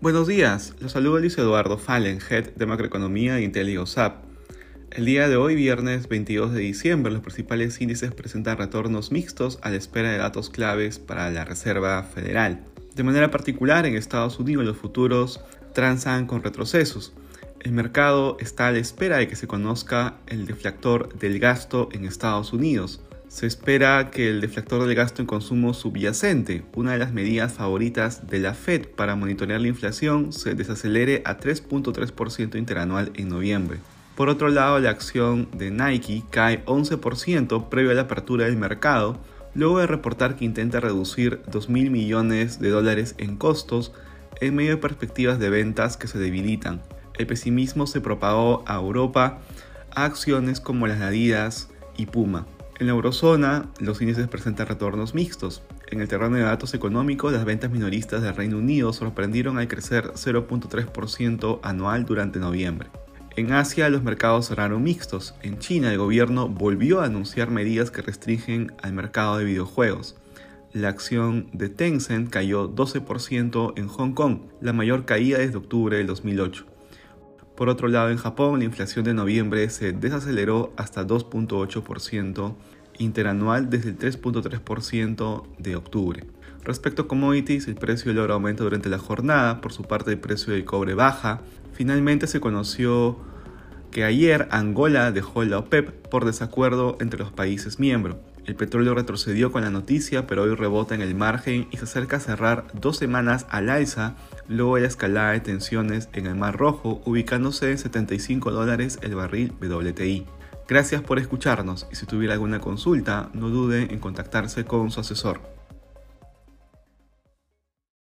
Buenos días, los saluda Luis Eduardo Fallen, Head de Macroeconomía de IntelioSAP. El día de hoy, viernes 22 de diciembre, los principales índices presentan retornos mixtos a la espera de datos claves para la Reserva Federal. De manera particular, en Estados Unidos los futuros transan con retrocesos. El mercado está a la espera de que se conozca el deflactor del gasto en Estados Unidos. Se espera que el deflactor del gasto en consumo subyacente, una de las medidas favoritas de la Fed para monitorear la inflación, se desacelere a 3.3% interanual en noviembre. Por otro lado, la acción de Nike cae 11% previo a la apertura del mercado, luego de reportar que intenta reducir 2.000 millones de dólares en costos en medio de perspectivas de ventas que se debilitan. El pesimismo se propagó a Europa a acciones como las Adidas y Puma. En la eurozona, los índices presentan retornos mixtos. En el terreno de datos económicos, las ventas minoristas del Reino Unido sorprendieron al crecer 0.3% anual durante noviembre. En Asia, los mercados cerraron mixtos. En China, el gobierno volvió a anunciar medidas que restringen al mercado de videojuegos. La acción de Tencent cayó 12% en Hong Kong, la mayor caída desde octubre del 2008. Por otro lado, en Japón la inflación de noviembre se desaceleró hasta 2.8% interanual desde el 3.3% de octubre. Respecto a commodities, el precio del oro aumenta durante la jornada, por su parte el precio del cobre baja. Finalmente se conoció que ayer Angola dejó la OPEP por desacuerdo entre los países miembros. El petróleo retrocedió con la noticia, pero hoy rebota en el margen y se acerca a cerrar dos semanas al alza luego de la escalada de tensiones en el Mar Rojo, ubicándose en 75 dólares el barril WTI. Gracias por escucharnos y si tuviera alguna consulta, no dude en contactarse con su asesor.